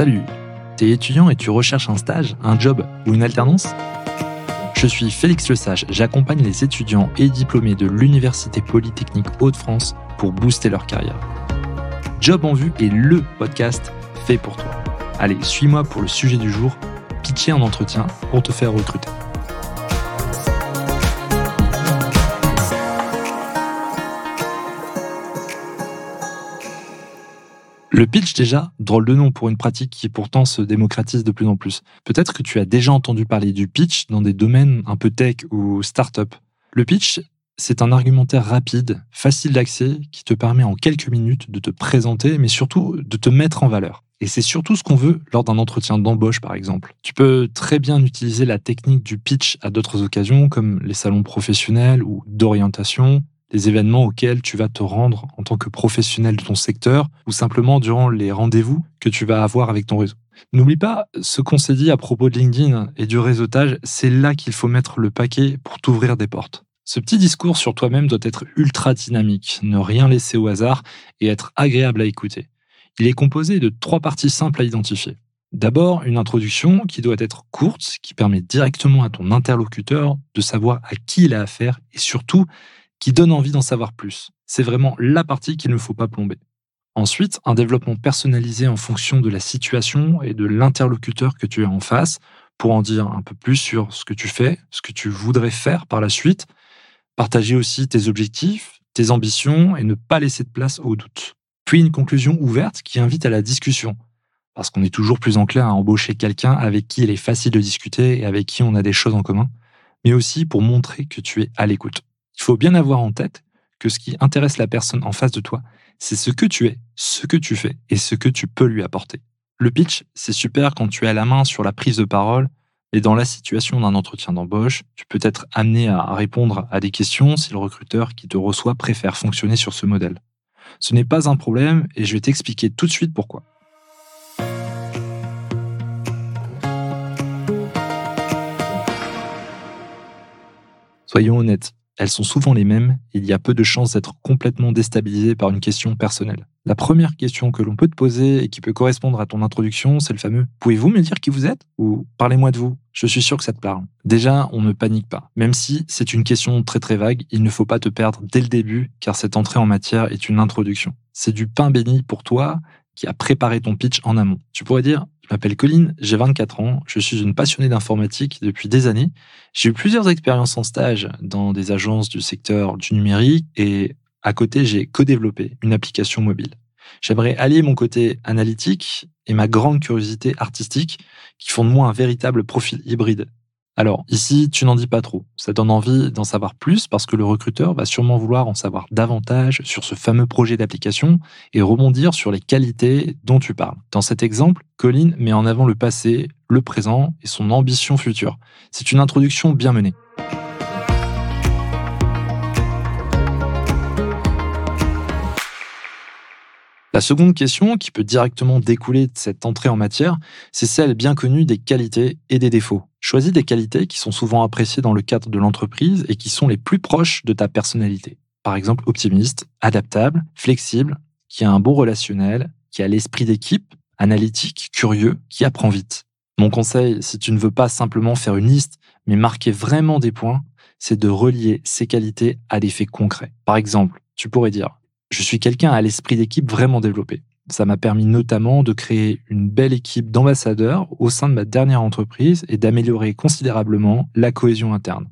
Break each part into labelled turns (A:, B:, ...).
A: Salut, t'es étudiant et tu recherches un stage, un job ou une alternance? Je suis Félix Le Sage, j'accompagne les étudiants et diplômés de l'Université Polytechnique Hauts-de-France pour booster leur carrière. Job en vue est le podcast fait pour toi. Allez, suis-moi pour le sujet du jour, pitcher un entretien pour te faire recruter. Le pitch déjà, drôle de nom pour une pratique qui pourtant se démocratise de plus en plus. Peut-être que tu as déjà entendu parler du pitch dans des domaines un peu tech ou start-up. Le pitch, c'est un argumentaire rapide, facile d'accès, qui te permet en quelques minutes de te présenter, mais surtout de te mettre en valeur. Et c'est surtout ce qu'on veut lors d'un entretien d'embauche, par exemple. Tu peux très bien utiliser la technique du pitch à d'autres occasions, comme les salons professionnels ou d'orientation, des événements auxquels tu vas te rendre en tant que professionnel de ton secteur ou simplement durant les rendez-vous que tu vas avoir avec ton réseau. N'oublie pas ce qu'on s'est dit à propos de LinkedIn et du réseautage, c'est là qu'il faut mettre le paquet pour t'ouvrir des portes. Ce petit discours sur toi-même doit être ultra dynamique, ne rien laisser au hasard et être agréable à écouter. Il est composé de trois parties simples à identifier. D'abord, une introduction qui doit être courte, qui permet directement à ton interlocuteur de savoir à qui il a affaire et surtout qui donne envie d'en savoir plus. C'est vraiment la partie qu'il ne faut pas plomber. Ensuite, un développement personnalisé en fonction de la situation et de l'interlocuteur que tu as en face pour en dire un peu plus sur ce que tu fais, ce que tu voudrais faire par la suite. Partager aussi tes objectifs, tes ambitions et ne pas laisser de place au doute. Puis une conclusion ouverte qui invite à la discussion. Parce qu'on est toujours plus enclin à embaucher quelqu'un avec qui il est facile de discuter et avec qui on a des choses en commun, mais aussi pour montrer que tu es à l'écoute. Il faut bien avoir en tête que ce qui intéresse la personne en face de toi, c'est ce que tu es, ce que tu fais et ce que tu peux lui apporter. Le pitch, c'est super quand tu as la main sur la prise de parole, et dans la situation d'un entretien d'embauche, tu peux être amené à répondre à des questions si le recruteur qui te reçoit préfère fonctionner sur ce modèle. Ce n'est pas un problème et je vais t'expliquer tout de suite pourquoi. Soyons honnêtes, elles sont souvent les mêmes, il y a peu de chances d'être complètement déstabilisé par une question personnelle. La première question que l'on peut te poser et qui peut correspondre à ton introduction, c'est le fameux Pouvez-vous me dire qui vous êtes? Ou Parlez-moi de vous. Je suis sûr que ça te parle. Déjà, on ne panique pas. Même si c'est une question très très vague, il ne faut pas te perdre dès le début, car cette entrée en matière est une introduction. C'est du pain béni pour toi qui a préparé ton pitch en amont. Tu pourrais dire je m'appelle Colline, j'ai 24 ans, je suis une passionnée d'informatique depuis des années. J'ai eu plusieurs expériences en stage dans des agences du secteur du numérique et à côté, j'ai co-développé une application mobile. J'aimerais allier mon côté analytique et ma grande curiosité artistique qui font de moi un véritable profil hybride alors ici, tu n'en dis pas trop. Ça donne envie d'en savoir plus parce que le recruteur va sûrement vouloir en savoir davantage sur ce fameux projet d'application et rebondir sur les qualités dont tu parles. Dans cet exemple, Colin met en avant le passé, le présent et son ambition future. C'est une introduction bien menée. La seconde question, qui peut directement découler de cette entrée en matière, c'est celle bien connue des qualités et des défauts. Choisis des qualités qui sont souvent appréciées dans le cadre de l'entreprise et qui sont les plus proches de ta personnalité. Par exemple, optimiste, adaptable, flexible, qui a un bon relationnel, qui a l'esprit d'équipe, analytique, curieux, qui apprend vite. Mon conseil, si tu ne veux pas simplement faire une liste, mais marquer vraiment des points, c'est de relier ces qualités à des faits concrets. Par exemple, tu pourrais dire je suis quelqu'un à l'esprit d'équipe vraiment développé. Ça m'a permis notamment de créer une belle équipe d'ambassadeurs au sein de ma dernière entreprise et d'améliorer considérablement la cohésion interne.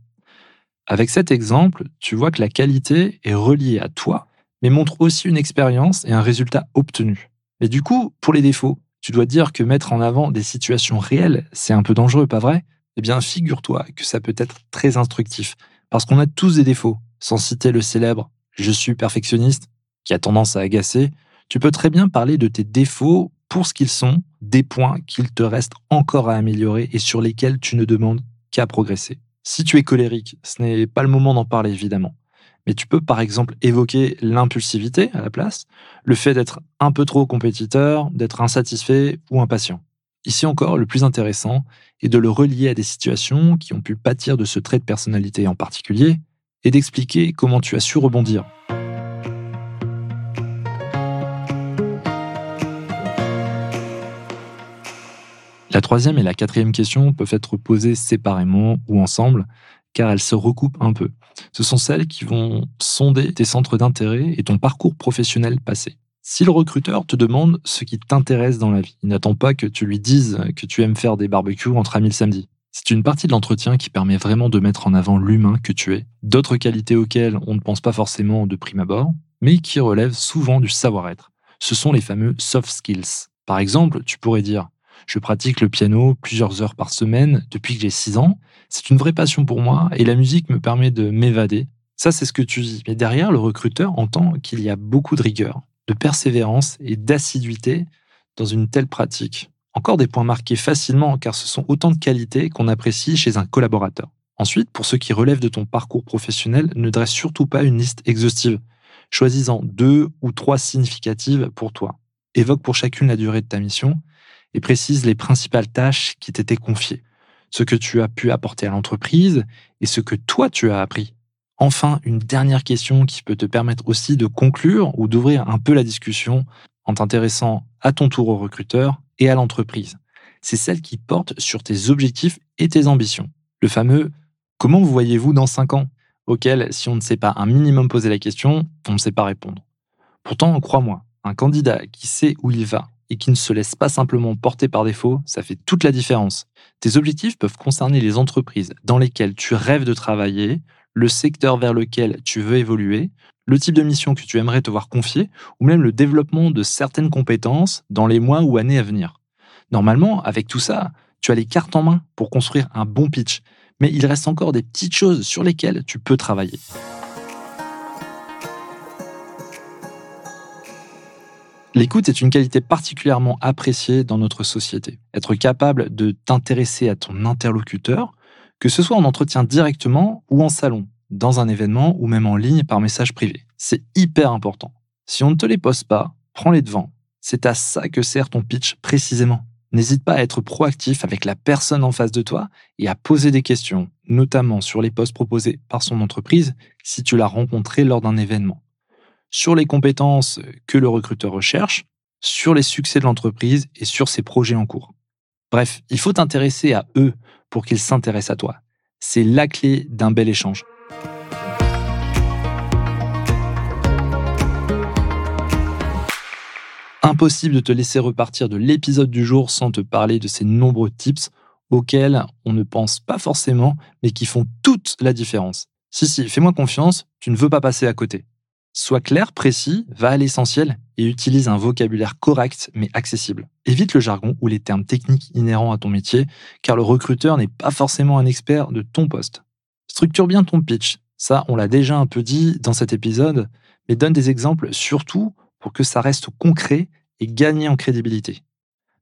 A: Avec cet exemple, tu vois que la qualité est reliée à toi, mais montre aussi une expérience et un résultat obtenu. Mais du coup, pour les défauts, tu dois dire que mettre en avant des situations réelles, c'est un peu dangereux, pas vrai? Eh bien, figure-toi que ça peut être très instructif, parce qu'on a tous des défauts, sans citer le célèbre ⁇ Je suis perfectionniste qui a tendance à agacer, tu peux très bien parler de tes défauts pour ce qu'ils sont, des points qu'il te reste encore à améliorer et sur lesquels tu ne demandes qu'à progresser. Si tu es colérique, ce n'est pas le moment d'en parler évidemment. Mais tu peux par exemple évoquer l'impulsivité à la place, le fait d'être un peu trop compétiteur, d'être insatisfait ou impatient. Ici encore, le plus intéressant est de le relier à des situations qui ont pu pâtir de ce trait de personnalité en particulier et d'expliquer comment tu as su rebondir La troisième et la quatrième question peuvent être posées séparément ou ensemble, car elles se recoupent un peu. Ce sont celles qui vont sonder tes centres d'intérêt et ton parcours professionnel passé. Si le recruteur te demande ce qui t'intéresse dans la vie, il n'attend pas que tu lui dises que tu aimes faire des barbecues entre amis le samedi. C'est une partie de l'entretien qui permet vraiment de mettre en avant l'humain que tu es, d'autres qualités auxquelles on ne pense pas forcément de prime abord, mais qui relèvent souvent du savoir-être. Ce sont les fameux soft skills. Par exemple, tu pourrais dire Je pratique le piano plusieurs heures par semaine depuis que j'ai 6 ans. C'est une vraie passion pour moi et la musique me permet de m'évader. Ça, c'est ce que tu dis. Mais derrière, le recruteur entend qu'il y a beaucoup de rigueur, de persévérance et d'assiduité dans une telle pratique. Encore des points marqués facilement car ce sont autant de qualités qu'on apprécie chez un collaborateur. Ensuite, pour ceux qui relèvent de ton parcours professionnel, ne dresse surtout pas une liste exhaustive. Choisis-en deux ou trois significatives pour toi. Évoque pour chacune la durée de ta mission et précise les principales tâches qui t'étaient confiées, ce que tu as pu apporter à l'entreprise et ce que toi tu as appris. Enfin, une dernière question qui peut te permettre aussi de conclure ou d'ouvrir un peu la discussion en t'intéressant à ton tour au recruteur et à l'entreprise. C'est celle qui porte sur tes objectifs et tes ambitions. Le fameux Comment vous voyez-vous dans 5 ans? auquel, si on ne sait pas un minimum poser la question, on ne sait pas répondre. Pourtant, crois-moi, un candidat qui sait où il va et qui ne se laisse pas simplement porter par défaut, ça fait toute la différence. Tes objectifs peuvent concerner les entreprises dans lesquelles tu rêves de travailler, le secteur vers lequel tu veux évoluer, le type de mission que tu aimerais te voir confier, ou même le développement de certaines compétences dans les mois ou années à venir. Normalement, avec tout ça, tu as les cartes en main pour construire un bon pitch, mais il reste encore des petites choses sur lesquelles tu peux travailler. L'écoute est une qualité particulièrement appréciée dans notre société. Être capable de t'intéresser à ton interlocuteur, que ce soit en entretien directement ou en salon, dans un événement ou même en ligne par message privé. C'est hyper important. Si on ne te les pose pas, prends-les devant. C'est à ça que sert ton pitch précisément. N'hésite pas à être proactif avec la personne en face de toi et à poser des questions, notamment sur les postes proposés par son entreprise si tu l'as rencontré lors d'un événement, sur les compétences que le recruteur recherche, sur les succès de l'entreprise et sur ses projets en cours. Bref, il faut t'intéresser à eux pour qu'ils s'intéressent à toi. C'est la clé d'un bel échange. Impossible de te laisser repartir de l'épisode du jour sans te parler de ces nombreux tips auxquels on ne pense pas forcément, mais qui font toute la différence. Si, si, fais-moi confiance, tu ne veux pas passer à côté. Sois clair, précis, va à l'essentiel et utilise un vocabulaire correct mais accessible. Évite le jargon ou les termes techniques inhérents à ton métier, car le recruteur n'est pas forcément un expert de ton poste. Structure bien ton pitch, ça on l'a déjà un peu dit dans cet épisode, mais donne des exemples surtout pour que ça reste concret et gagner en crédibilité.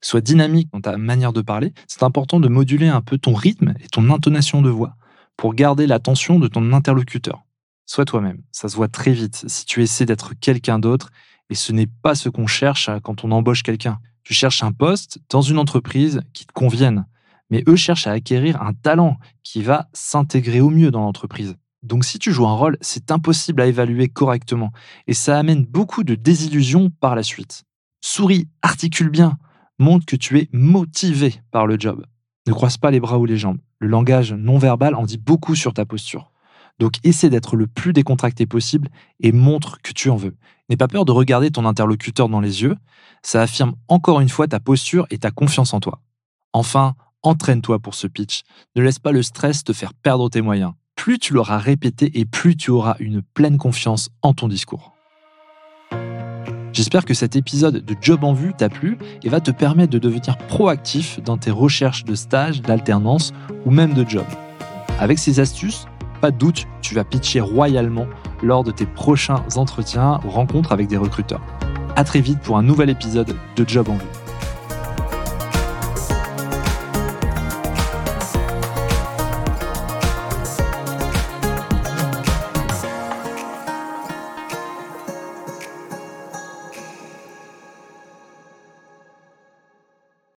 A: Sois dynamique dans ta manière de parler, c'est important de moduler un peu ton rythme et ton intonation de voix pour garder l'attention de ton interlocuteur. Sois toi-même, ça se voit très vite si tu essaies d'être quelqu'un d'autre et ce n'est pas ce qu'on cherche quand on embauche quelqu'un. Tu cherches un poste dans une entreprise qui te convienne, mais eux cherchent à acquérir un talent qui va s'intégrer au mieux dans l'entreprise. Donc si tu joues un rôle, c'est impossible à évaluer correctement et ça amène beaucoup de désillusions par la suite. Souris, articule bien, montre que tu es motivé par le job. Ne croise pas les bras ou les jambes. Le langage non verbal en dit beaucoup sur ta posture. Donc essaie d'être le plus décontracté possible et montre que tu en veux. N'aie pas peur de regarder ton interlocuteur dans les yeux, ça affirme encore une fois ta posture et ta confiance en toi. Enfin, entraîne-toi pour ce pitch. Ne laisse pas le stress te faire perdre tes moyens plus tu l'auras répété et plus tu auras une pleine confiance en ton discours. J'espère que cet épisode de Job en vue t'a plu et va te permettre de devenir proactif dans tes recherches de stage, d'alternance ou même de job. Avec ces astuces, pas doute, tu vas pitcher royalement lors de tes prochains entretiens ou rencontres avec des recruteurs. À très vite pour un nouvel épisode de Job en vue.